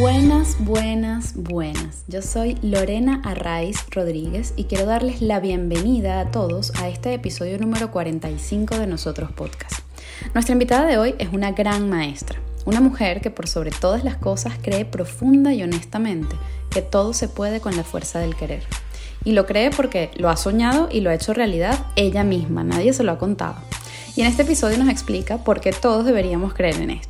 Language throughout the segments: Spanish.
Buenas, buenas, buenas. Yo soy Lorena Arraiz Rodríguez y quiero darles la bienvenida a todos a este episodio número 45 de Nosotros Podcast. Nuestra invitada de hoy es una gran maestra, una mujer que por sobre todas las cosas cree profunda y honestamente que todo se puede con la fuerza del querer. Y lo cree porque lo ha soñado y lo ha hecho realidad ella misma, nadie se lo ha contado. Y en este episodio nos explica por qué todos deberíamos creer en esto.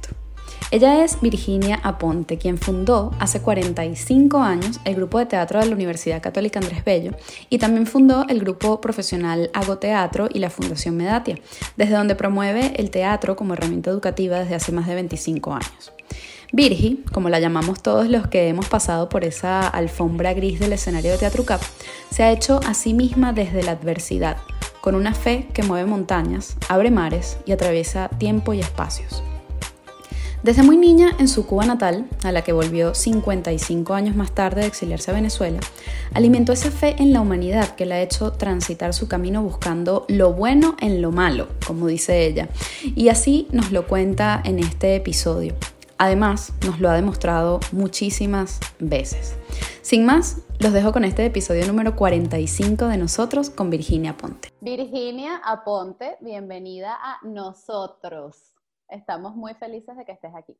Ella es Virginia Aponte, quien fundó hace 45 años el grupo de teatro de la Universidad Católica Andrés Bello y también fundó el grupo profesional Hago Teatro y la Fundación Medatia, desde donde promueve el teatro como herramienta educativa desde hace más de 25 años. Virgi, como la llamamos todos los que hemos pasado por esa alfombra gris del escenario de Teatro Cap, se ha hecho a sí misma desde la adversidad, con una fe que mueve montañas, abre mares y atraviesa tiempo y espacios. Desde muy niña en su Cuba natal, a la que volvió 55 años más tarde de exiliarse a Venezuela, alimentó esa fe en la humanidad que la ha hecho transitar su camino buscando lo bueno en lo malo, como dice ella. Y así nos lo cuenta en este episodio. Además, nos lo ha demostrado muchísimas veces. Sin más, los dejo con este episodio número 45 de nosotros con Virginia Aponte. Virginia Aponte, bienvenida a nosotros. Estamos muy felices de que estés aquí.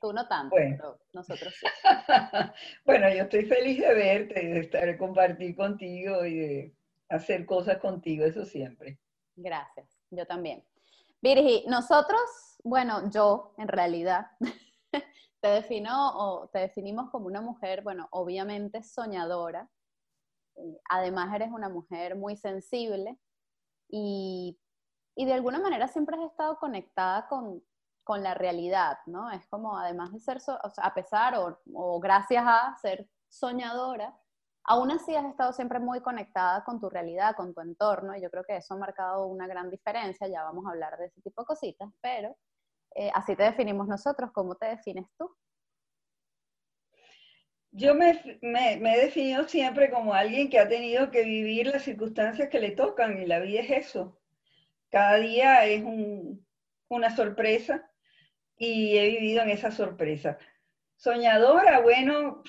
Tú no tanto, pero nosotros sí. bueno, yo estoy feliz de verte, de estar, compartir contigo y de hacer cosas contigo, eso siempre. Gracias, yo también. Virgi, nosotros, bueno, yo en realidad te defino o te definimos como una mujer, bueno, obviamente soñadora. Eh, además eres una mujer muy sensible y y de alguna manera siempre has estado conectada con, con la realidad, ¿no? Es como, además de ser, o sea, a pesar o, o, gracias a ser soñadora, aún así has estado siempre muy conectada con tu realidad, con tu entorno, y yo creo que eso ha marcado una gran diferencia, ya vamos a hablar de ese tipo de cositas, pero eh, así te definimos nosotros, ¿cómo te defines tú? Yo me, me, me, he definido siempre como alguien que ha tenido que vivir las circunstancias que le tocan y la vida es eso. Cada día es una sorpresa y he vivido en esa sorpresa. Soñadora, bueno,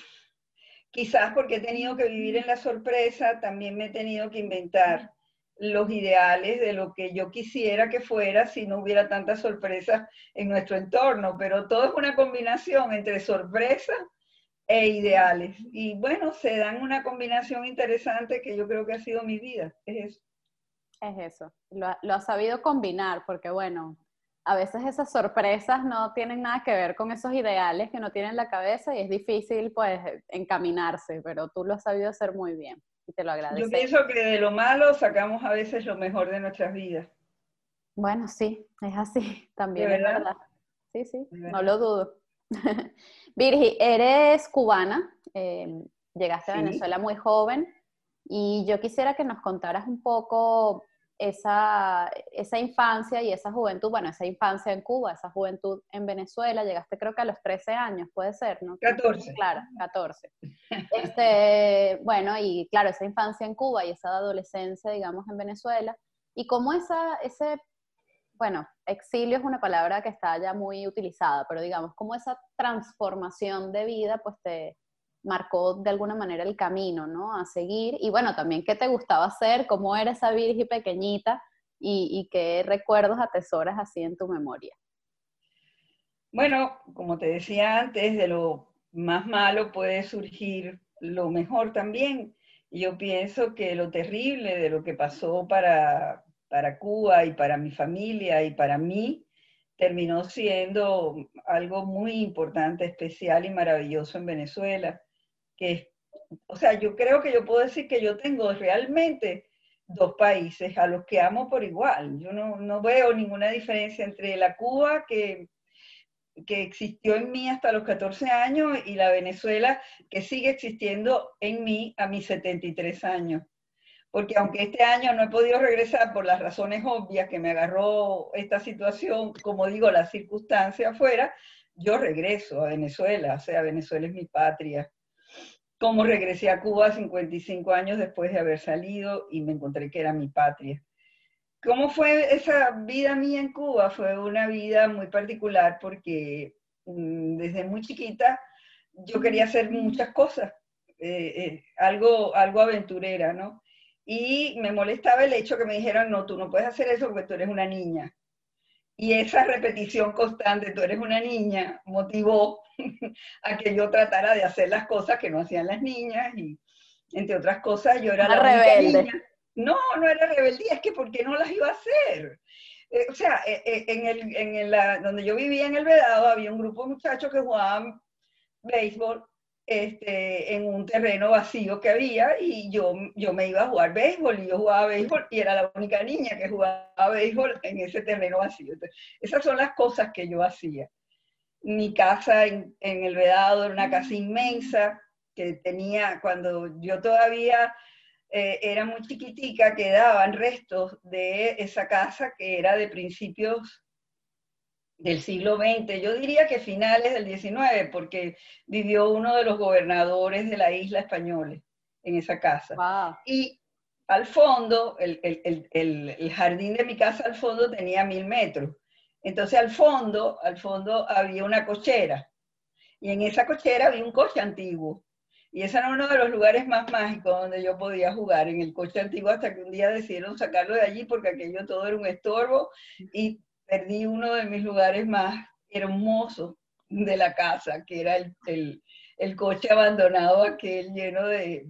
quizás porque he tenido que vivir en la sorpresa, también me he tenido que inventar los ideales de lo que yo quisiera que fuera si no hubiera tantas sorpresas en nuestro entorno, pero todo es una combinación entre sorpresa e ideales. Y bueno, se dan una combinación interesante que yo creo que ha sido mi vida. Es eso es eso, lo, lo has sabido combinar, porque bueno, a veces esas sorpresas no tienen nada que ver con esos ideales que no tienen la cabeza y es difícil pues encaminarse, pero tú lo has sabido hacer muy bien y te lo agradezco. Yo pienso que de lo malo sacamos a veces lo mejor de nuestras vidas. Bueno, sí, es así, también es verdad. Sí, sí, no lo dudo. Virgi, eres cubana, eh, llegaste a Venezuela muy joven y yo quisiera que nos contaras un poco esa, esa infancia y esa juventud, bueno, esa infancia en Cuba, esa juventud en Venezuela, llegaste creo que a los 13 años, puede ser, ¿no? 14. Claro, 14. Este, bueno, y claro, esa infancia en Cuba y esa adolescencia, digamos, en Venezuela, y cómo esa, ese, bueno, exilio es una palabra que está ya muy utilizada, pero digamos, cómo esa transformación de vida, pues te, marcó de alguna manera el camino, ¿no? A seguir. Y bueno, también qué te gustaba hacer, cómo era esa Virgen pequeñita y, qué recuerdos atesoras así en tu memoria. Bueno, como te decía antes, de lo más malo puede surgir lo mejor también. Yo pienso que lo terrible de lo que pasó para, para Cuba y para mi familia y para mí terminó siendo algo muy importante, especial y maravilloso en Venezuela o sea, yo creo que yo puedo decir que yo tengo realmente dos países a los que amo por igual. Yo no, no veo ninguna diferencia entre la Cuba que, que existió en mí hasta los 14 años y la Venezuela que sigue existiendo en mí a mis 73 años. Porque aunque este año no he podido regresar por las razones obvias que me agarró esta situación, como digo, la circunstancia afuera, yo regreso a Venezuela, o sea, Venezuela es mi patria cómo regresé a Cuba 55 años después de haber salido y me encontré que era mi patria. ¿Cómo fue esa vida mía en Cuba? Fue una vida muy particular porque mm, desde muy chiquita yo quería hacer muchas cosas, eh, eh, algo, algo aventurera, ¿no? Y me molestaba el hecho que me dijeran, no, tú no puedes hacer eso porque tú eres una niña. Y esa repetición constante, tú eres una niña, motivó a que yo tratara de hacer las cosas que no hacían las niñas y entre otras cosas yo era la rebelde. niña. No, no era rebeldía, es que ¿por qué no las iba a hacer? Eh, o sea, en, el, en la, donde yo vivía en el Vedado había un grupo de muchachos que jugaban béisbol este, en un terreno vacío que había y yo, yo me iba a jugar béisbol y yo jugaba béisbol y era la única niña que jugaba béisbol en ese terreno vacío. esas son las cosas que yo hacía. Mi casa en, en el Vedado era una casa inmensa que tenía, cuando yo todavía eh, era muy chiquitica, quedaban restos de esa casa que era de principios del siglo XX, yo diría que finales del XIX, porque vivió uno de los gobernadores de la isla española en esa casa. Y al fondo, el, jardín de mi casa al fondo tenía mil metros. Entonces al fondo, al fondo había una cochera. Y en esa cochera había un coche antiguo. Y ese era uno de los lugares más mágicos donde yo podía jugar, en el coche antiguo, hasta que un día decidieron sacarlo de allí porque aquello todo era un estorbo. Y perdí uno de mis lugares más hermosos de la casa, que era el, el, coche abandonado aquel lleno de,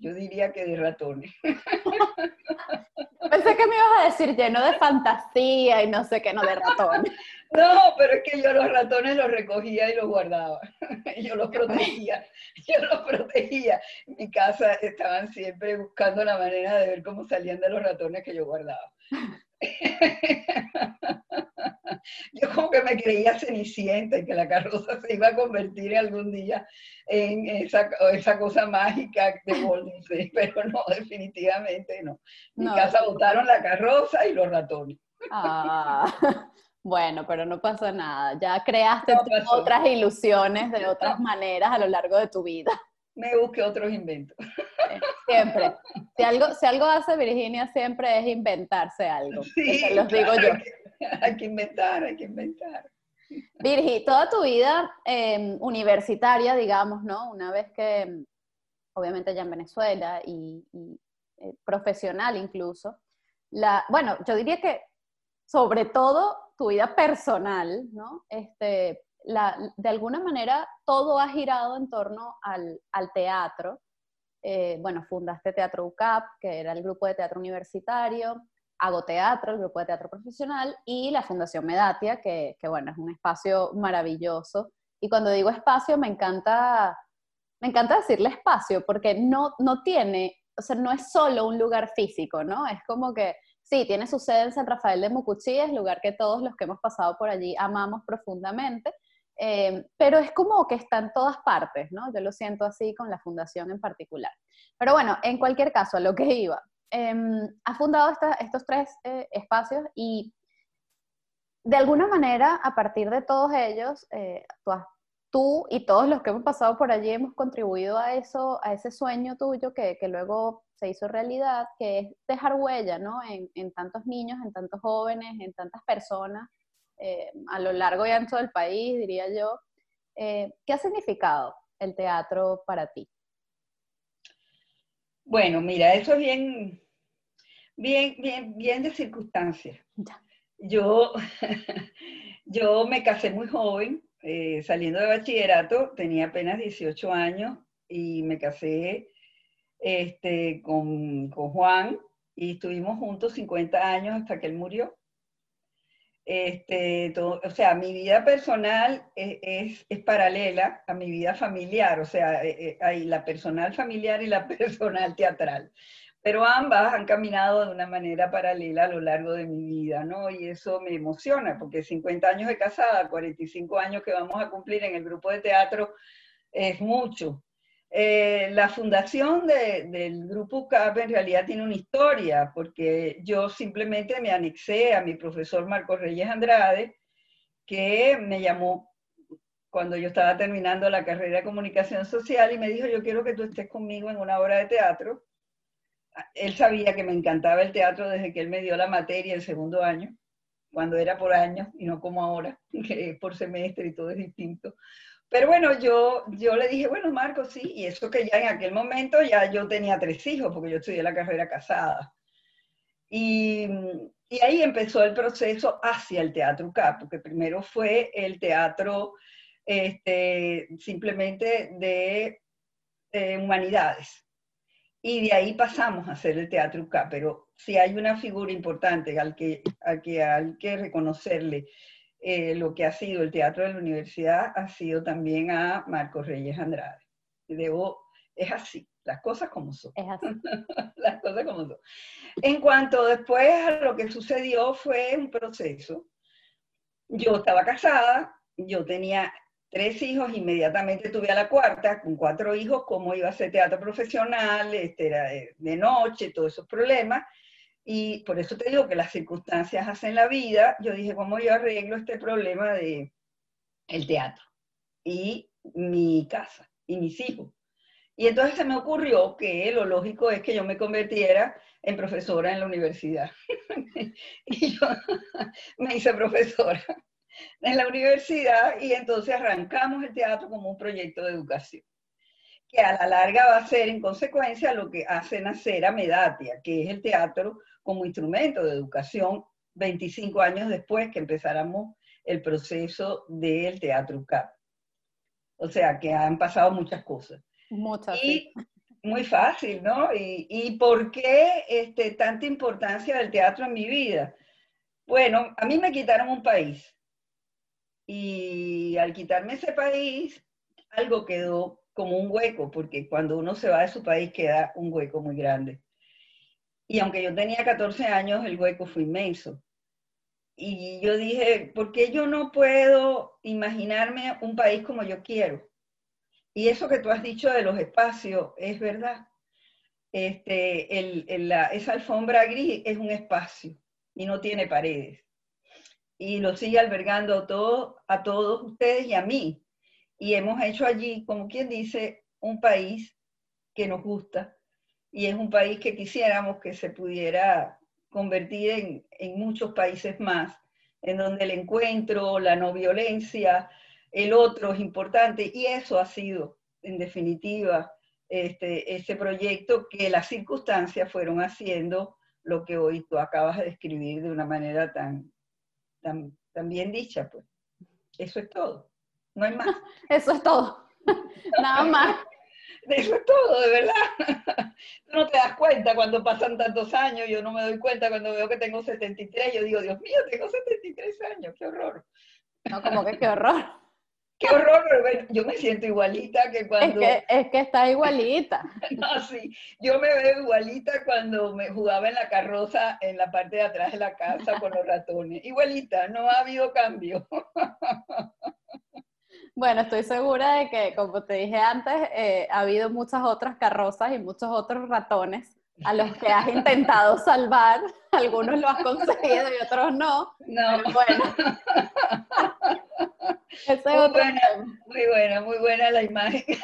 yo diría que de ratones. Pensé que me ibas a decir lleno de fantasía y no sé qué, no de ratones. No, pero es que yo los ratones los recogía y los guardaba. Yo los protegía. Yo los protegía. En mi casa estaban siempre buscando la manera de ver cómo salían de los ratones que yo guardaba. Yo como que me creía cenicienta y que la carroza se iba a convertir algún día en esa, esa cosa mágica de Walt pero no, definitivamente no. En mi casa botaron la carroza y los ratones. Ah, bueno, pero no pasó nada. Ya creaste otras ilusiones de otras maneras a lo largo de tu vida me busque otros inventos. Siempre. Si algo, si algo hace Virginia siempre es inventarse algo. Sí, los digo yo. Hay que, inventar, hay que inventar. Virgi, toda tu vida em, universitaria, digamos, ¿no? Una vez que, obviamente ya en Venezuela y, eh, profesional incluso, la, bueno, yo diría que sobre todo tu vida personal, ¿no? Este, de alguna manera todo ha girado en torno al, teatro. Eh, bueno, fundaste Teatro UCAP, que era el grupo de teatro universitario, Hago Teatro, el grupo de teatro profesional, y la Fundación Medatia, que, bueno, es un espacio maravilloso. Y cuando digo espacio, me encanta, me encanta decirle espacio, porque no, no tiene, o sea, no es solo un lugar físico, ¿no? Es como que Sí, tiene su sede en San Rafael de Mucuchí, es lugar que todos los que hemos pasado por allí amamos profundamente, eh, pero es como que está en todas partes, ¿no? Yo lo siento así con la fundación en particular. Pero bueno, en cualquier caso, a lo que iba. Eh, ha fundado estos tres eh, espacios y de alguna manera, a partir de todos ellos, eh, tú, y todos los que hemos pasado por allí hemos contribuido a eso, a ese sueño tuyo que, que luego se hizo realidad, que es dejar huella, ¿no? En, en tantos niños, en tantos jóvenes, en tantas personas eh, a lo largo y ancho del país, diría yo. Eh, ¿Qué ha significado el teatro para ti? Bueno, mira, eso es bien, bien, bien, bien de circunstancias. Yo, yo me casé muy joven, eh, saliendo de bachillerato, tenía apenas 18 años y me casé este, con, con Juan y estuvimos juntos 50 años hasta que él murió. Este, o sea, mi vida personal es, es, paralela a mi vida familiar, o sea, eh, eh, hay la personal familiar y la personal teatral. Pero ambas han caminado de una manera paralela a lo largo de mi vida, ¿no? Y eso me emociona, porque 50 años de casada, 45 años que vamos a cumplir en el grupo de teatro, es mucho. Eh, la fundación del grupo CAP en realidad tiene una historia, porque yo simplemente me anexé a mi profesor Marco Reyes Andrade, que me llamó cuando yo estaba terminando la carrera de comunicación social y me dijo, yo quiero que tú estés conmigo en una obra de teatro. Él sabía que me encantaba el teatro desde que él me dio la materia el segundo año, cuando era por año y no como ahora, que es por semestre y todo es distinto Pero bueno, yo, yo le dije, bueno, Marco, sí, y eso que ya en aquel momento ya yo tenía tres hijos, porque yo estudié la carrera casada. Y, y ahí empezó el proceso hacia el Teatro CAP, porque primero fue el teatro este, simplemente de eh, humanidades. Y de ahí pasamos a hacer el Teatro CAP, pero si hay una figura importante al que, al que hay que reconocerle eh, lo que ha sido el teatro de la universidad ha sido también a Marcos Reyes Andrade. Debo, es así, las cosas como son. Es así. las cosas como son. En cuanto después a lo que sucedió fue un proceso. Yo estaba casada, yo tenía tres hijos, inmediatamente tuve a la cuarta, con cuatro hijos, cómo iba a ser teatro profesional, este, era de noche, todos esos problemas. Y por eso te digo que las circunstancias hacen la vida. Yo dije, ¿cómo yo arreglo este problema de el teatro y mi casa y mis hijos? Y entonces se me ocurrió que lo lógico es que yo me convirtiera en profesora en la universidad. y yo me hice profesora en la universidad y entonces arrancamos el teatro como un proyecto de educación que a la larga va a ser en consecuencia lo que hace nacer a Medatia, que es el teatro como instrumento de educación 25 años después que empezáramos el proceso del Teatro CAP. O sea, que han pasado muchas cosas. Muchas. Y muy fácil, ¿no? Y, y, por qué este, tanta importancia del teatro en mi vida? Bueno, a mí me quitaron un país. Y al quitarme ese país, algo quedó como un hueco, porque cuando uno se va de su país queda un hueco muy grande. Y aunque yo tenía 14 años, el hueco fue inmenso. Y yo dije, ¿por qué yo no puedo imaginarme un país como yo quiero? Y eso que tú has dicho de los espacios es verdad. Este, el, esa alfombra gris es un espacio y no tiene paredes. Y lo sigue albergando todo, a todos ustedes y a mí. Y hemos hecho allí, como quien dice, un país que nos gusta, y es un país que quisiéramos que se pudiera convertir en, en, muchos países más, en donde el encuentro, la no violencia, el otro es importante y eso ha sido, en definitiva, este, ese proyecto que las circunstancias fueron haciendo lo que hoy tú acabas de describir de una manera tan, tan, tan bien dicha. Pues. Eso es todo, no hay más. Eso es todo, nada más. Eso es todo, de verdad. No te das cuenta cuando pasan tantos años, yo no me doy cuenta cuando veo que tengo 73, yo digo, Dios mío, tengo 73 años, qué horror. No, como que qué horror. Qué horror, yo me siento igualita que cuando... Es que, es que está igualita. no, sí, yo me veo igualita cuando me jugaba en la carroza en la parte de atrás de la casa con los ratones. Igualita, no ha habido cambio. Bueno, estoy segura de que, como te dije antes, eh, ha habido muchas otras carrozas y muchos otros ratones a los que has intentado salvar. Algunos lo has conseguido y otros no. No. bueno. muy, buena, muy buena, muy buena la imagen.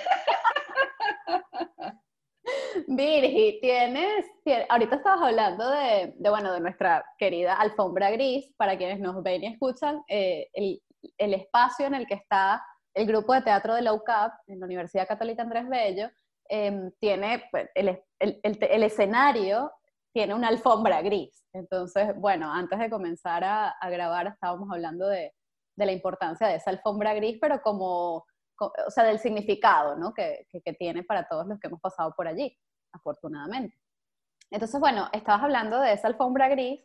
Virgi, tienes, ahorita estabas hablando de, bueno, de nuestra querida alfombra gris, para quienes nos ven y escuchan, eh, el, el, espacio en el que está el grupo de teatro de la UCAP, en la Universidad Católica Andrés Bello, em, tiene pues, el, escenario tiene una alfombra gris. Entonces, bueno, antes de comenzar a, grabar estábamos hablando de, la importancia de esa alfombra gris, pero como, o sea, del significado ¿no? que, que tiene para todos los que hemos pasado por allí, afortunadamente. Entonces, bueno, estabas hablando de esa alfombra gris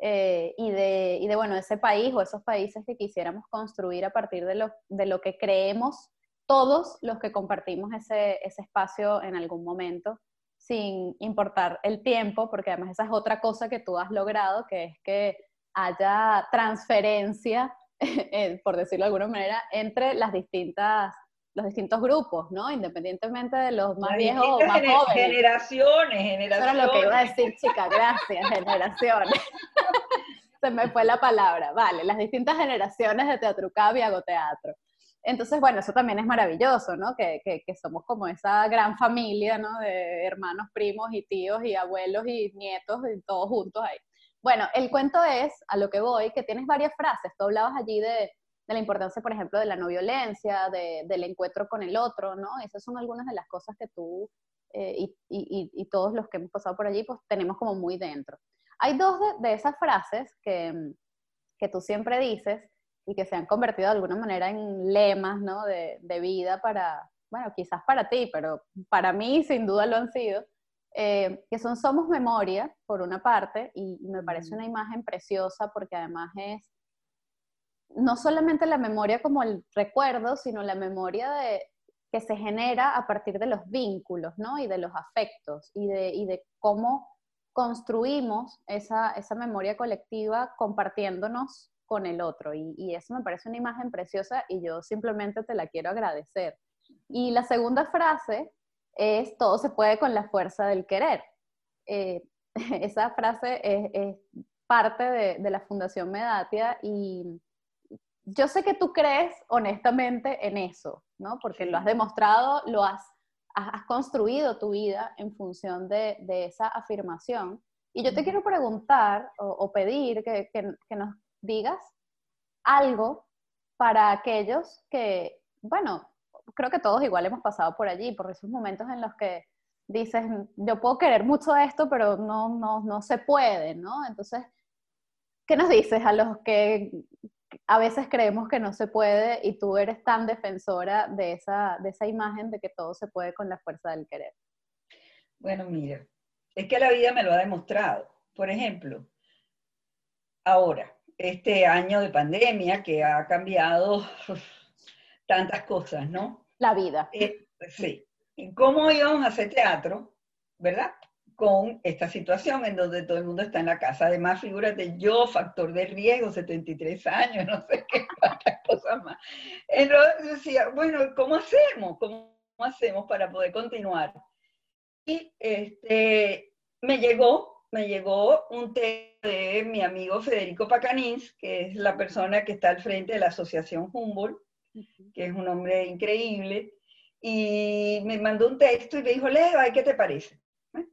eh, y, de, y de, bueno, ese país o esos países que quisiéramos construir a partir de lo, de lo que creemos todos los que compartimos ese, ese espacio en algún momento, sin importar el tiempo, porque además esa es otra cosa que tú has logrado, que es que haya transferencia, por decirlo de alguna manera, entre las distintas los distintos grupos, ¿no? Independientemente de los más viejos o más jóvenes. Generaciones, generaciones. Eso era lo que iba a decir, chica, gracias, generaciones. Se me fue la palabra. Vale, las distintas generaciones de Teatro y hago teatro. Entonces, bueno, eso también es maravilloso, ¿no? Que, que, que, somos como esa gran familia, ¿no? De hermanos, primos y tíos y abuelos y nietos y todos juntos ahí. Bueno, el cuento es, a lo que voy, que tienes varias frases. Tú hablabas allí de, de la importancia, por ejemplo, de la no violencia, del encuentro con el otro, ¿no? Esas son algunas de las cosas que tú eh, y, y, y, todos los que hemos pasado por allí, pues tenemos como muy dentro. Hay dos de, de esas frases que, que, tú siempre dices y que se han convertido de alguna manera en lemas, ¿no? De, de vida para, bueno, quizás para ti, pero para mí sin duda lo han sido, eh, que son Somos Memoria, por una parte, y, me parece una imagen preciosa porque además es no solamente la memoria como el recuerdo, sino la memoria de, que se genera a partir de los vínculos, ¿no? Y de los afectos, y de, y de cómo construimos esa, esa, memoria colectiva compartiéndonos con el otro. Y, y, eso me parece una imagen preciosa y yo simplemente te la quiero agradecer. Y la segunda frase es, todo se puede con la fuerza del querer. Eh, esa frase es, es parte de, de, la Fundación Medatia y yo sé que tú crees honestamente en eso, ¿no? Porque lo has demostrado, lo has, has construido tu vida en función de, de esa afirmación. Y yo te quiero preguntar o, o pedir que, que, que, nos digas algo para aquellos que, bueno, creo que todos igual hemos pasado por allí, por esos momentos en los que dices, yo puedo querer mucho esto, pero no, no, no se puede, ¿no? Entonces, ¿qué nos dices a los que a veces creemos que no se puede y tú eres tan defensora de esa, de esa imagen de que todo se puede con la fuerza del querer? Bueno, mira, es que la vida me lo ha demostrado. Por ejemplo, ahora, este año de pandemia que ha cambiado tantas cosas, ¿no? La vida. Eh, sí. ¿Cómo íbamos a hacer teatro, verdad? Con esta situación en donde todo el mundo está en la casa. Además, figúrate, yo, factor de riesgo, 73 años, no sé qué, cuántas cosas más. Entonces decía, bueno, ¿cómo hacemos? ¿Cómo hacemos para poder continuar? Y este, me llegó, me llegó un texto de mi amigo Federico Pacanins, que es la persona que está al frente de la Asociación Humboldt, que es un hombre increíble, y me mandó un texto y me dijo, Leo, ¿qué te parece?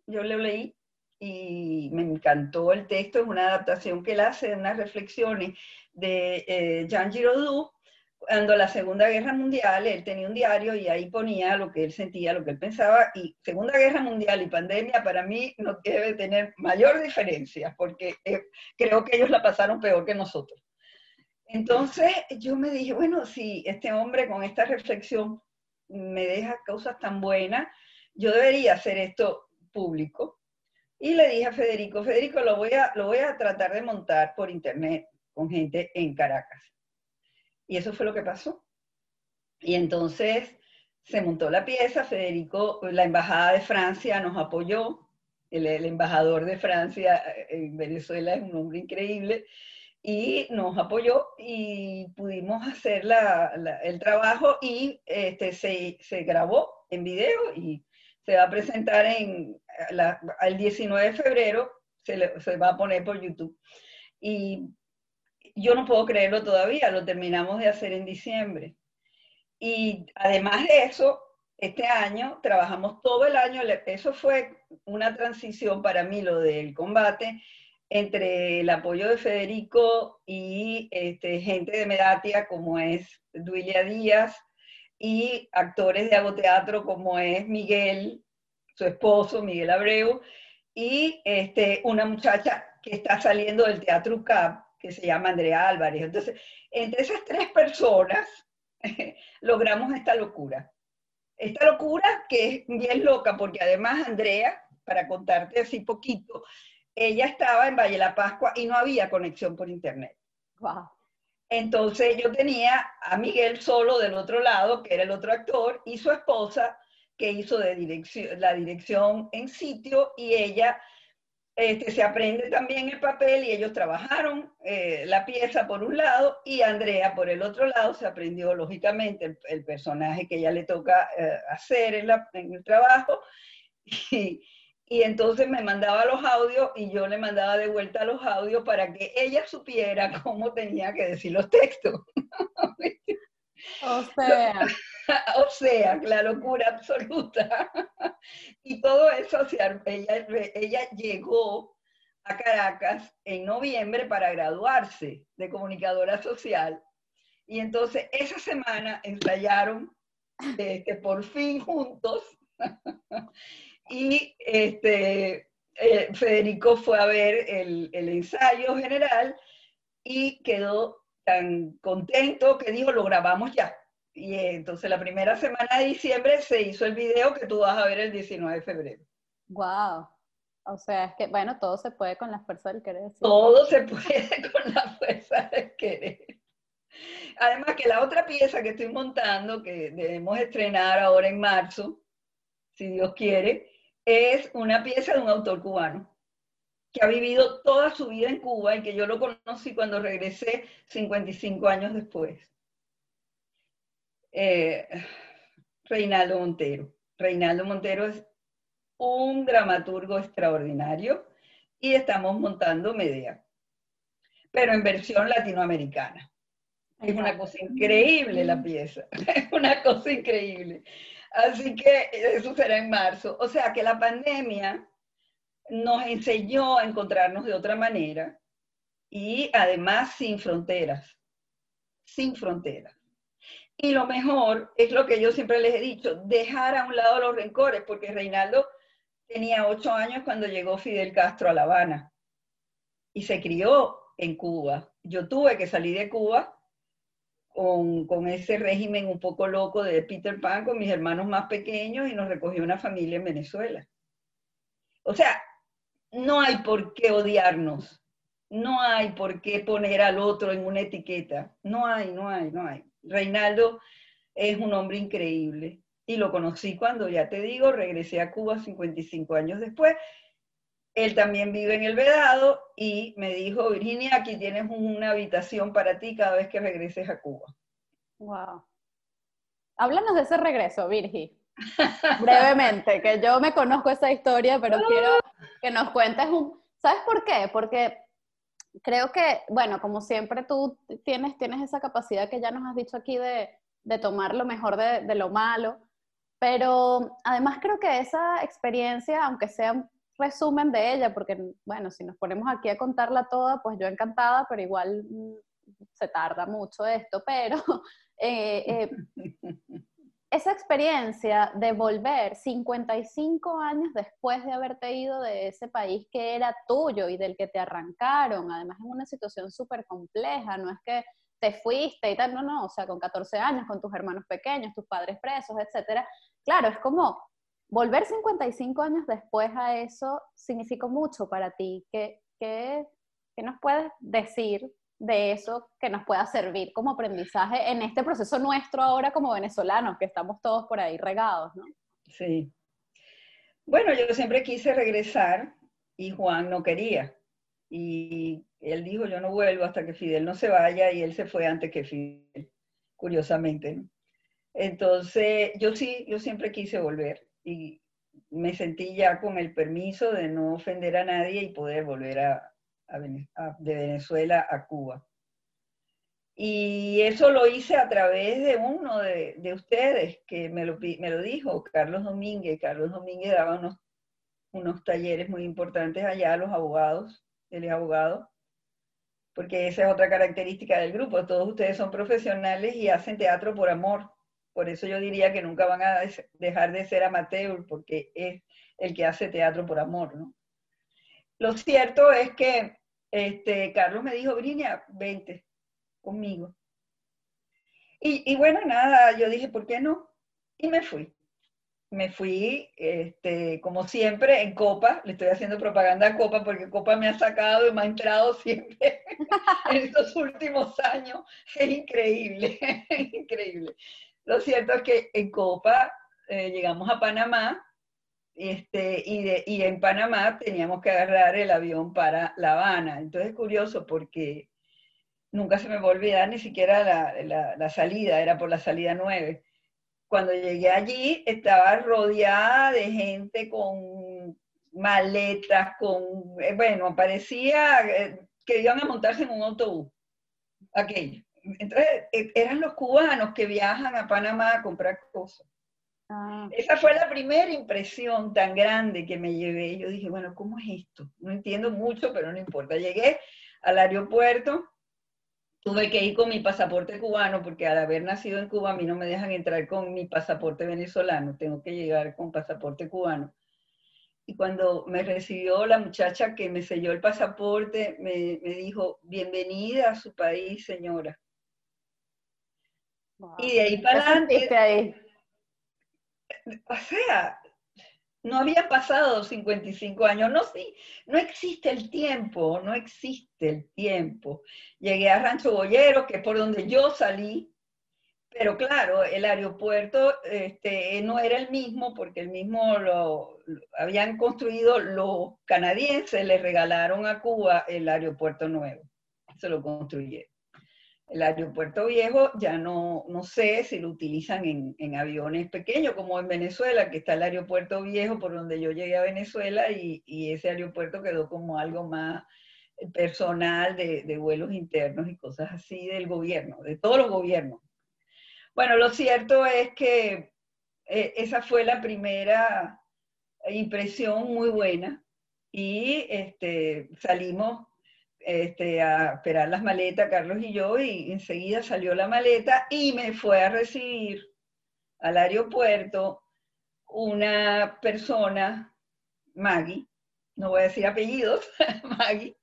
Yo lo leí y me encantó el texto, es una adaptación que él hace de unas reflexiones de eh, Jean Giraudoux, cuando la Segunda Guerra Mundial, él tenía un diario y ahí ponía lo que él sentía, lo que él pensaba, y Segunda Guerra Mundial y pandemia para mí no debe tener mayor diferencia, porque eh, creo que ellos la pasaron peor que nosotros. Entonces yo me dije, bueno, si este hombre con esta reflexión me deja cosas tan buenas, yo debería hacer esto público. Y le dije a Federico, Federico, lo voy a, lo voy a tratar de montar por internet con gente en Caracas. Y eso fue lo que pasó. Y entonces se montó la pieza, Federico, la Embajada de Francia nos apoyó, el, el embajador de Francia en Venezuela es un hombre increíble, y nos apoyó y pudimos hacer la, el trabajo y este, se, se, grabó en video y se va a presentar en el 19 de febrero, se, se va a poner por YouTube. Y yo no puedo creerlo todavía, lo terminamos de hacer en diciembre. Y además de eso, este año trabajamos todo el año, eso fue una transición para mí, lo del combate, entre el apoyo de Federico y este, gente de Medatia como es Duilia Díaz, y actores de agoteatro como es Miguel, su esposo, Miguel Abreu, y este, una muchacha que está saliendo del Teatro CAP, que se llama Andrea Álvarez. Entonces, entre esas tres personas logramos esta locura. Esta locura que es bien loca, porque además Andrea, para contarte así poquito, ella estaba en Valle la Pascua y no había conexión por internet. Wow. Entonces yo tenía a Miguel solo del otro lado, que era el otro actor, y su esposa, que hizo la dirección en sitio, y ella este, se aprende también el papel, y ellos trabajaron eh, la pieza por un lado, y Andrea por el otro lado se aprendió lógicamente el, personaje que ella le toca eh, hacer en, en el trabajo, y entonces me mandaba los audios y yo le mandaba de vuelta los audios para que ella supiera cómo tenía que decir los textos. O sea. o sea, la locura absoluta. y todo eso, ella, ella llegó a Caracas en noviembre para graduarse de comunicadora social. Y entonces esa semana ensayaron este, por fin juntos. Y este, eh, Federico fue a ver el, el ensayo general y quedó tan contento que dijo, lo grabamos ya. Y entonces la primera semana de diciembre se hizo el video que tú vas a ver el 19 de febrero. Wow. O sea, es que, bueno, todo se puede con la fuerza del querer. Todo se puede con la fuerza del querer. Además que la otra pieza que estoy montando, que debemos estrenar ahora en marzo, si Dios quiere, es una pieza de un autor cubano que ha vivido toda su vida en Cuba y que yo lo conocí cuando regresé 55 años después. Eh, Reinaldo Montero. Reinaldo Montero es un dramaturgo extraordinario y estamos montando Medea, pero en versión latinoamericana. Es una cosa increíble la pieza, es una cosa increíble. Así que eso será en marzo. O sea que la pandemia nos enseñó a encontrarnos de otra manera y además sin fronteras, sin fronteras. Y lo mejor es lo que yo siempre les he dicho, dejar a un lado los rencores, porque Reinaldo tenía ocho años cuando llegó Fidel Castro a La Habana y se crió en Cuba. Yo tuve que salir de Cuba con, ese régimen un poco loco de Peter Pan con mis hermanos más pequeños y nos recogió una familia en Venezuela. O sea, no hay por qué odiarnos, no hay por qué poner al otro en una etiqueta, no hay, no hay, no hay. Reinaldo es un hombre increíble y lo conocí cuando, ya te digo, regresé a Cuba 55 años después. Él también vive en el Vedado y me dijo, Virginia, aquí tienes una habitación para ti cada vez que regreses a Cuba. Wow. Háblanos de ese regreso, Virgi. Brevemente, que yo me conozco esa historia, pero quiero que nos cuentes un... ¿Sabes por qué? Porque creo que, bueno, como siempre tú tienes, tienes esa capacidad que ya nos has dicho aquí de, de tomar lo mejor de, de, lo malo, pero además creo que esa experiencia, aunque sea resumen de ella, porque, bueno, si nos ponemos aquí a contarla toda, pues yo encantada, pero igual mm, se tarda mucho esto, pero eh, eh, esa experiencia de volver 55 años después de haberte ido de ese país que era tuyo y del que te arrancaron, además en una situación súper compleja, no es que te fuiste y tal, no, no, o sea, con 14 años, con tus hermanos pequeños, tus padres presos, etcétera. Claro, es como volver 55 años después a eso significó mucho para ti. ¿Qué, qué, qué nos puedes decir de eso que nos pueda servir como aprendizaje en este proceso nuestro ahora como venezolanos, que estamos todos por ahí regados, ¿no? Sí. Bueno, yo siempre quise regresar y Juan no quería. Y él dijo, yo no vuelvo hasta que Fidel no se vaya y él se fue antes que Fidel, curiosamente. Entonces, yo sí, yo siempre quise volver y me sentí ya con el permiso de no ofender a nadie y poder volver a, de Venezuela a Cuba. Y eso lo hice a través de uno de, de ustedes que me lo, me lo, dijo, Carlos Domínguez. Carlos Domínguez daba unos, unos talleres muy importantes allá a los abogados, él es abogado, porque esa es otra característica del grupo. Todos ustedes son profesionales y hacen teatro por amor. Por eso yo diría que nunca van a dejar de ser amateur, porque es el que hace teatro por amor, ¿no? Lo cierto es que este, Carlos me dijo, Virginia, vente conmigo. Y, bueno, nada, yo dije, ¿por qué no? Y me fui. Me fui, este, como siempre, en Copa. Le estoy haciendo propaganda a Copa porque Copa me ha sacado y me ha entrado siempre en estos últimos años. Es increíble, increíble. Lo cierto es que en Copa eh, llegamos a Panamá este, y, de, y, en Panamá teníamos que agarrar el avión para La Habana. Entonces es curioso porque nunca se me va a olvidar ni siquiera la, la, salida, era por la salida 9. Cuando llegué allí estaba rodeada de gente con maletas, con, eh, bueno, parecía eh, que iban a montarse en un autobús. Aquello. Entonces e, eran los cubanos que viajan a Panamá a comprar cosas. Ah. Esa fue la primera impresión tan grande que me llevé. Yo dije, bueno, ¿cómo es esto? No entiendo mucho, pero no importa. Llegué al aeropuerto, tuve que ir con mi pasaporte cubano porque al haber nacido en Cuba a mí no me dejan entrar con mi pasaporte venezolano, tengo que llegar con pasaporte cubano. Y cuando me recibió la muchacha que me selló el pasaporte, me, me dijo, bienvenida a su país, señora. Y de ahí para adelante... O sea, no había pasado 55 años, no, sí, no existe el tiempo, no existe el tiempo. Llegué a Rancho Boyero, que es por donde yo salí, pero claro, el aeropuerto este, no era el mismo porque el mismo lo, habían construido los canadienses, le regalaron a Cuba el aeropuerto nuevo, se lo construyeron. El aeropuerto viejo ya no, no sé si lo utilizan en, aviones pequeños, como en Venezuela, que está el aeropuerto viejo por donde yo llegué a Venezuela y, ese aeropuerto quedó como algo más personal de, de, vuelos internos y cosas así del gobierno, de todos los gobiernos. Bueno, lo cierto es que eh, esa fue la primera impresión muy buena y este, salimos este, a esperar las maletas, Carlos y yo, y enseguida salió la maleta y me fue a recibir al aeropuerto una persona, Maggie, no voy a decir apellidos, Maggie,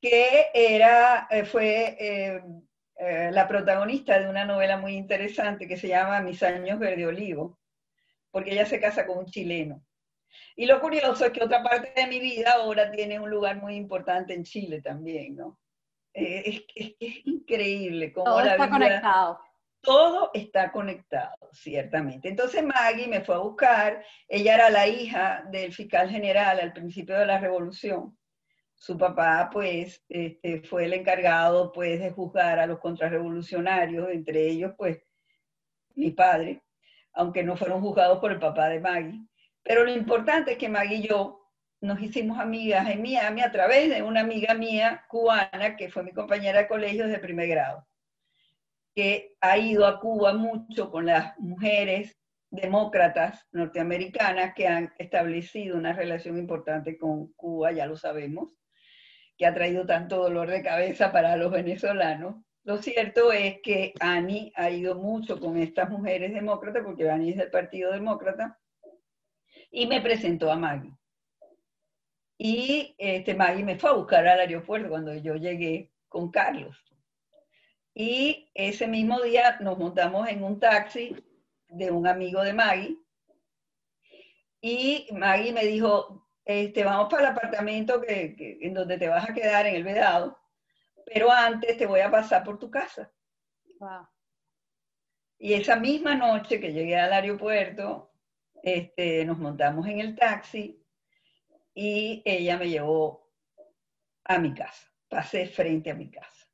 que era, eh, fue eh, eh, la protagonista de una novela muy interesante que se llama Mis años verde olivo, porque ella se casa con un chileno. Y lo curioso es que otra parte de mi vida ahora tiene un lugar muy importante en Chile también, ¿no? Eh, es, es, increíble cómo todo está conectado. Todo está conectado, ciertamente. Entonces Maggie me fue a buscar, ella era la hija del fiscal general al principio de la revolución. Su papá, pues, este, fue el encargado, pues, de juzgar a los contrarrevolucionarios, entre ellos, pues, mi padre, aunque no fueron juzgados por el papá de Maggie. Pero lo importante es que Maggie y yo nos hicimos amigas en Miami a través de una amiga mía cubana, que fue mi compañera de colegio de primer grado, que ha ido a Cuba mucho con las mujeres demócratas norteamericanas que han establecido una relación importante con Cuba, ya lo sabemos, que ha traído tanto dolor de cabeza para los venezolanos. Lo cierto es que Annie ha ido mucho con estas mujeres demócratas, porque Annie es del Partido Demócrata, y me presentó a Maggie. Y este, Maggie me fue a buscar al aeropuerto cuando yo llegué con Carlos. Y ese mismo día nos montamos en un taxi de un amigo de Maggie. Y Maggie me dijo, este, vamos para el apartamento que, en donde te vas a quedar en el vedado, pero antes te voy a pasar por tu casa. Y esa misma noche que llegué al aeropuerto, este, nos montamos en el taxi y ella me llevó a mi casa. Pasé frente a mi casa.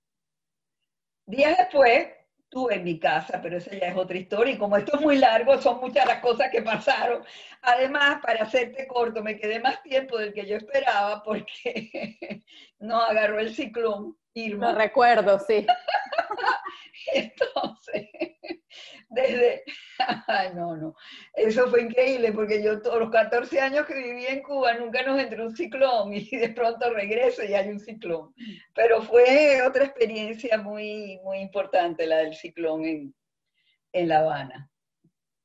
Días después estuve en mi casa, pero esa ya es otra historia. Y como esto es muy largo, son muchas las cosas que pasaron. Además, para hacerte corto, me quedé más tiempo del que yo esperaba porque no agarró el ciclón. Irma. Lo recuerdo, sí. Entonces, desde, ay, no, no, eso fue increíble porque yo todos los 14 años que viví en Cuba nunca nos entró un ciclón y de pronto regreso y hay un ciclón. Pero fue otra experiencia muy, muy importante la del ciclón en, en La Habana.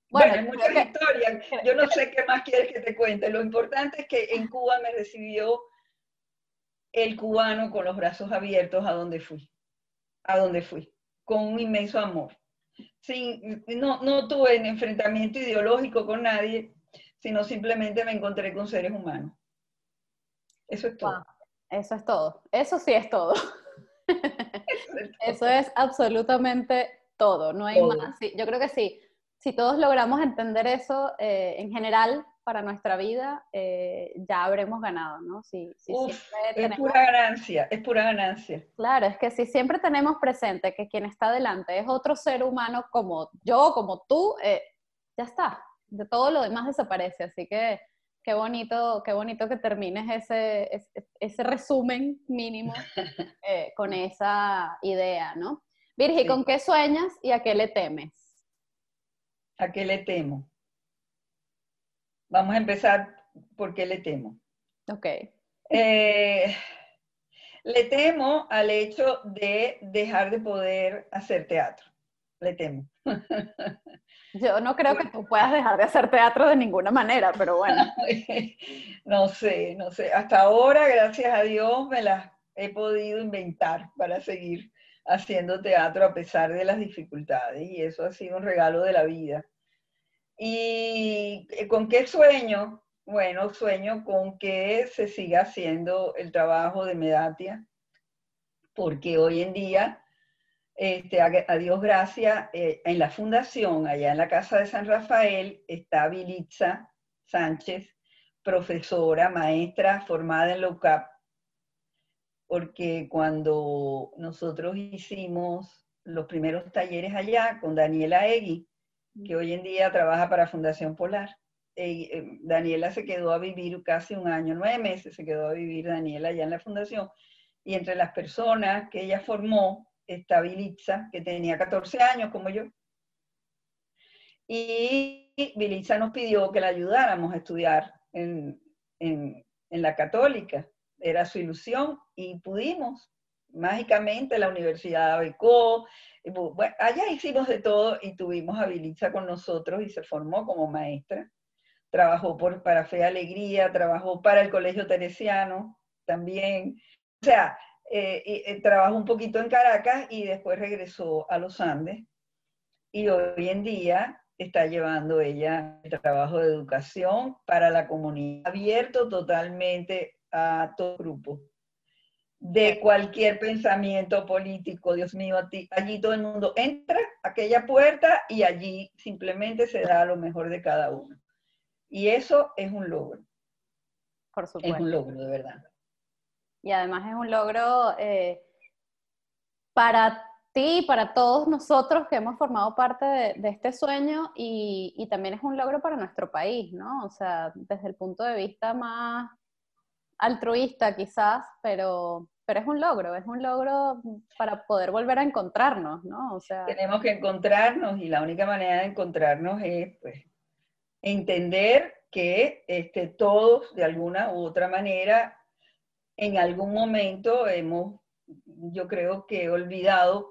Bueno, hay muchas historias. Yo no sé qué más quieres que te cuente. Lo importante es que en Cuba me recibió el cubano con los brazos abiertos a donde fui. A donde fui. Con un inmenso amor sin, no, no tuve un enfrentamiento ideológico con nadie, sino simplemente me encontré con seres humanos. Eso es todo. eso es todo. Eso sí es todo. Eso es, absolutamente todo, no hay más. yo creo que sí. Si todos logramos entender eso eh, en general, para nuestra vida, eh, ya habremos ganado, ¿no? Si, es pura ganancia, es pura ganancia. Claro, es que si siempre tenemos presente que quien está delante es otro ser humano como yo, como tú, eh, ya está, de todo lo demás desaparece, así que qué bonito, qué bonito que termines ese, ese, resumen mínimo eh, con esa idea, ¿no? Virgi, ¿con qué sueñas y a qué le temes? ¿A qué le temo? Vamos a empezar por qué le temo. Ok. Eh, le temo al hecho de dejar de poder hacer teatro. Le temo. Yo no creo que tú puedas dejar de hacer teatro de ninguna manera, pero bueno. no sé, no sé. Hasta ahora, gracias a Dios, me las he podido inventar para seguir haciendo teatro a pesar de las dificultades y eso ha sido un regalo de la vida. ¿Y con qué sueño? Bueno, sueño con que se siga haciendo el trabajo de Medatia, porque hoy en día, este, a, Dios gracias, eh, en la fundación, allá en la Casa de San Rafael, está Vilitza Sánchez, profesora, maestra formada en LOCAP, porque cuando nosotros hicimos los primeros talleres allá con Daniela Egui, que hoy en día trabaja para Fundación Polar, eh, Daniela se quedó a vivir casi un año, nueve meses se quedó a vivir Daniela allá en la fundación. Y entre las personas que ella formó está Vilitza, que tenía 14 años como yo. Y Vilitza nos pidió que la ayudáramos a estudiar en, en, en la católica. Era su ilusión y pudimos. Mágicamente la universidad. Bueno, allá hicimos de todo y tuvimos a Vilitza con nosotros y se formó como maestra trabajó por, para Fe Alegría, trabajó para el Colegio Teresiano también. O sea, eh, eh, trabajó un poquito en Caracas y después regresó a los Andes. Y hoy en día está llevando ella el trabajo de educación para la comunidad, abierto totalmente a todo grupo de cualquier pensamiento político, Dios mío, allí todo el mundo entra a aquella puerta y allí simplemente se da lo mejor de cada uno. Y eso es un logro. Por supuesto. Es un logro, de verdad. Y además es un logro eh, para ti, para todos nosotros que hemos formado parte de, este sueño y, también es un logro para nuestro país, ¿no? O sea, desde el punto de vista más altruista quizás, pero, pero es un logro, es un logro para poder volver a encontrarnos, ¿no? O sea, tenemos que encontrarnos y la única manera de encontrarnos es pues entender que este, todos de alguna u otra manera en algún momento hemos, yo creo que olvidado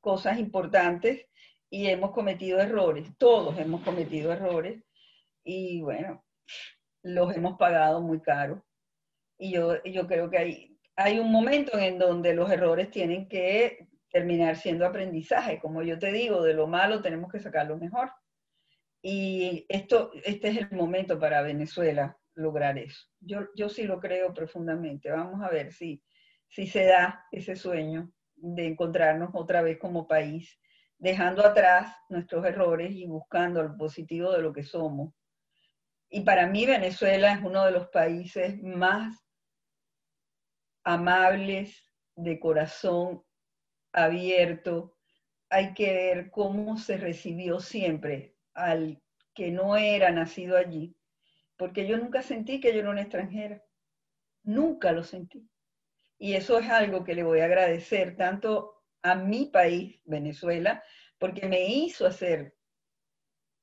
cosas importantes y hemos cometido errores, todos hemos cometido errores y bueno, los hemos pagado muy caro. Y yo, yo creo que hay, hay un momento en donde los errores tienen que terminar siendo aprendizaje. Como yo te digo, de lo malo tenemos que sacar lo mejor. Y esto, este es el momento para Venezuela lograr eso. Yo, yo sí lo creo profundamente. Vamos a ver si, si se da ese sueño de encontrarnos otra vez como país, dejando atrás nuestros errores y buscando lo positivo de lo que somos. Y para mí Venezuela es uno de los países más amables, de corazón abierto. Hay que ver cómo se recibió siempre al que no era nacido allí, porque yo nunca sentí que yo era una extranjera, nunca lo sentí. Y eso es algo que le voy a agradecer tanto a mi país, Venezuela, porque me hizo hacer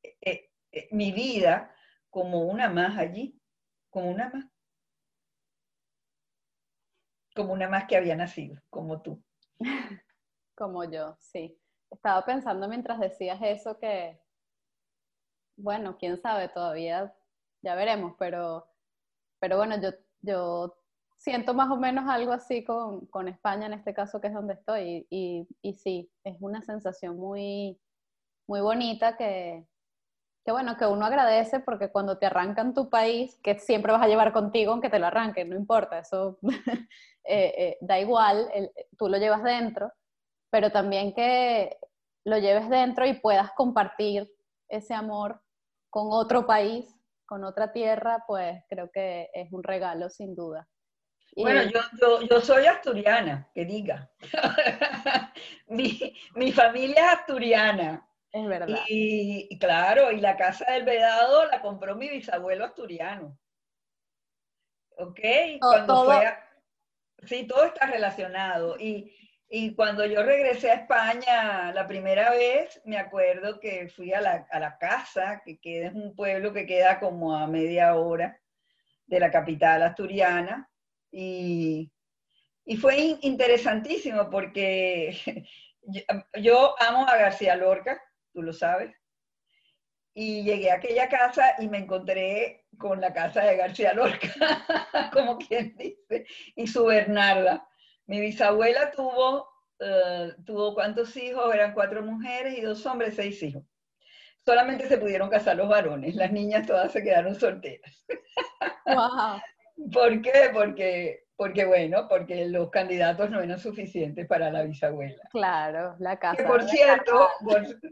eh, eh, mi vida como una más allí, como una más. Como una más que había nacido, como tú. Como yo, sí. Estaba pensando mientras decías eso que, bueno, quién sabe, todavía ya veremos, pero, pero bueno, yo, yo siento más o menos algo así con, con España en este caso, que es donde estoy, y, y, sí, es una sensación muy, muy bonita que, que, bueno, que uno agradece porque cuando te arrancan tu país, que siempre vas a llevar contigo aunque te lo arranquen, no importa, eso eh, eh, da igual, tú lo llevas dentro, pero también que lo lleves dentro y puedas compartir ese amor con otro país, con otra tierra, pues creo que es un regalo sin duda. bueno, yo, yo, soy asturiana, que diga. mi, mi, familia es asturiana. Es verdad. Y, claro, y la casa del vedado la compró mi bisabuelo asturiano. ¿Ok? Cuando Fue Sí, todo está relacionado. Y, y cuando yo regresé a España la primera vez, me acuerdo que fui a la, a la casa, que queda, es un pueblo que queda como a media hora de la capital asturiana, y, Y fue interesantísimo porque yo, amo a García Lorca, tú lo sabes, y llegué a aquella casa y me encontré con la casa de García Lorca, como quien dice, y su Bernarda. Mi bisabuela tuvo, eh, tuvo cuántos hijos, eran cuatro mujeres y dos hombres, seis hijos. Solamente se pudieron casar los varones, las niñas todas se quedaron solteras. Wow. ¿Por qué? Porque porque bueno, porque los candidatos no eran suficientes para la bisabuela. Claro, la casa. Que por cierto,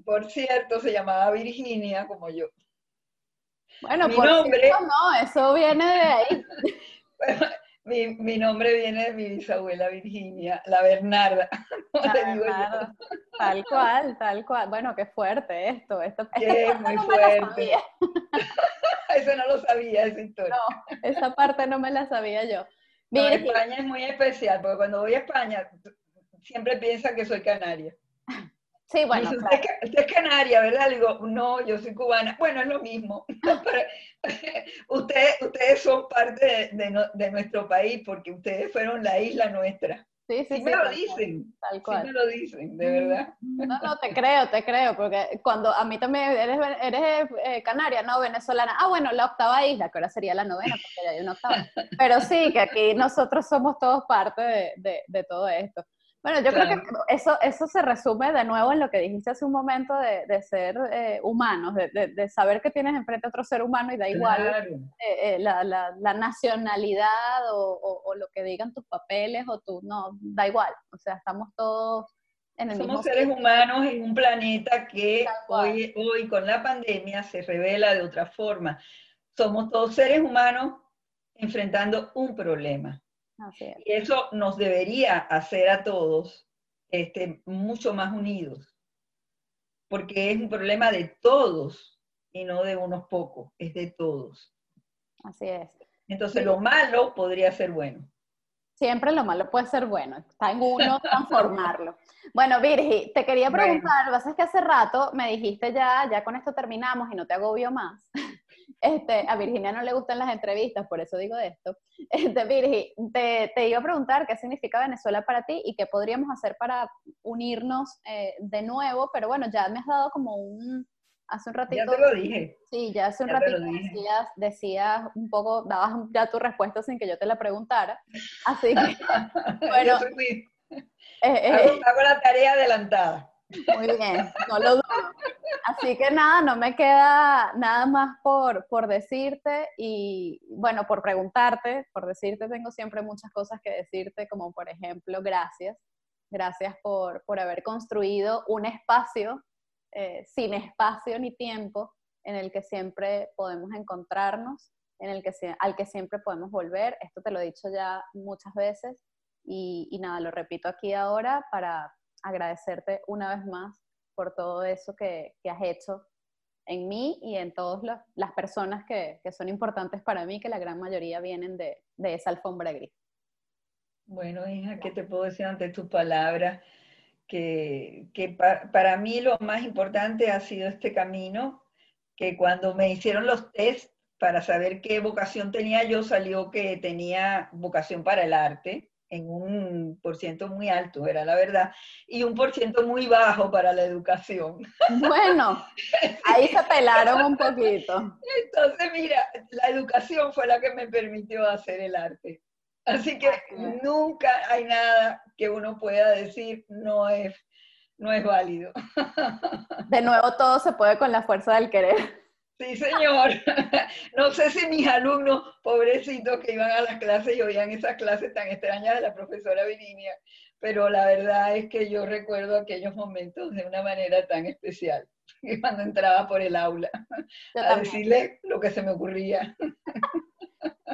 por, cierto, se llamaba Virginia, como yo. Bueno, mi nombre, no, eso viene de ahí. mi, nombre viene de mi bisabuela Virginia, la Bernarda. Tal cual, tal cual. Bueno, qué fuerte esto. esto qué, muy fuerte. Eso no lo sabía, esa historia. No, esa parte no me la sabía yo. España es muy especial, porque cuando voy a España siempre piensan que soy canaria. Sí, bueno. usted, es canaria, ¿verdad? Le digo, no, yo soy cubana. Bueno, es lo mismo. ustedes, ustedes son parte de, nuestro país porque ustedes fueron la isla nuestra. Sí, sí, sí. me lo dicen. Tal cual. Sí me lo dicen, de verdad. No, no, te creo, te creo, porque cuando a mí también eres, eres eh, canaria, no venezolana. Ah, bueno, la octava isla, que ahora sería la novena, porque ya hay una octava. Pero sí, que aquí nosotros somos todos parte de, de todo esto. Bueno, yo creo que eso, eso se resume de nuevo en lo que dijiste hace un momento de, de ser eh, humanos, de, de, saber que tienes enfrente a otro ser humano y da igual eh, eh, la, la, la, nacionalidad o, o, lo que digan tus papeles o tú, no, da igual. O sea, estamos todos en el Somos seres humanos en un planeta que hoy, hoy con la pandemia se revela de otra forma. Somos todos seres humanos enfrentando un problema. Y eso nos debería hacer a todos este, mucho más unidos, porque es un problema de todos y no de unos pocos, es de todos. Así es. Entonces lo malo podría ser bueno. Siempre lo malo puede ser bueno, está en uno transformarlo. bueno, Virgi, te quería preguntar, bueno. vas que hace rato me dijiste ya, ya con esto terminamos y no te agobio más. Este, a Virginia no le gustan las entrevistas, por eso digo esto. Este, Virgi, te, te, iba a preguntar qué significa Venezuela para ti y qué podríamos hacer para unirnos eh, de nuevo, pero bueno, ya me has dado como un, hace un ratito. Ya te lo dije. Sí, ya hace un ratito decías, un poco, dabas ya tu respuesta sin que yo te la preguntara. Así que, bueno. Eh, eh, hago la tarea adelantada. Muy bien, no lo dudo. Así que nada, no me queda nada más por, por decirte y, bueno, por preguntarte, por decirte, tengo siempre muchas cosas que decirte, como por ejemplo, gracias. Gracias por, por haber construido un espacio eh, sin espacio ni tiempo en el que siempre podemos encontrarnos, en el que, al que siempre podemos volver. Esto te lo he dicho ya muchas veces y, y nada, lo repito aquí ahora para, agradecerte una vez más por todo eso que, has hecho en mí y en todas las personas que, son importantes para mí, que la gran mayoría vienen de, esa alfombra gris. Bueno, hija, ¿qué te puedo decir ante tus palabras? Que, para mí lo más importante ha sido este camino, que cuando me hicieron los test para saber qué vocación tenía yo, salió que tenía vocación para el arte en un por ciento muy alto, era la verdad, y un por ciento muy bajo para la educación. Bueno, ahí se pelaron un poquito. Entonces, mira, la educación fue la que me permitió hacer el arte. Así que nunca hay nada que uno pueda decir no es, no es válido. De nuevo, todo se puede con la fuerza del querer. Sí, señor. No sé si mis alumnos, pobrecitos, que iban a las clases y oían esas clases tan extrañas de la profesora Virginia, pero la verdad es que yo recuerdo aquellos momentos de una manera tan especial, cuando entraba por el aula a decirle lo que se me ocurría.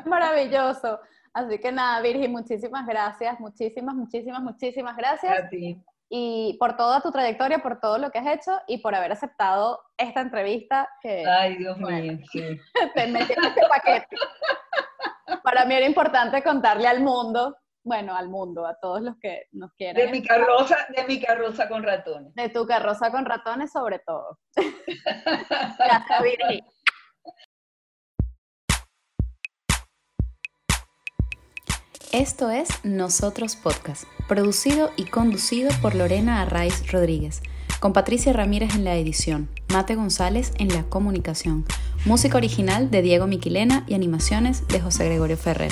Maravilloso. Así que nada, Virgi, muchísimas gracias, muchísimas, muchísimas, muchísimas gracias. A ti y por toda tu trayectoria, por todo lo que has hecho y por haber aceptado esta entrevista. Que, Ay, Dios mío, sí. Te metí en este paquete. Para mí era importante contarle al mundo, bueno, al mundo, a todos los que nos quieran. De mi carroza, de mi carroza con ratones. De tu carroza con ratones sobre todo. Gracias, Virgi. Esto es Nosotros Podcast, producido y conducido por Lorena Arraiz Rodríguez, con Patricia Ramírez en la edición, Mate González en la comunicación, música original de Diego Miquilena y animaciones de José Gregorio Ferrer.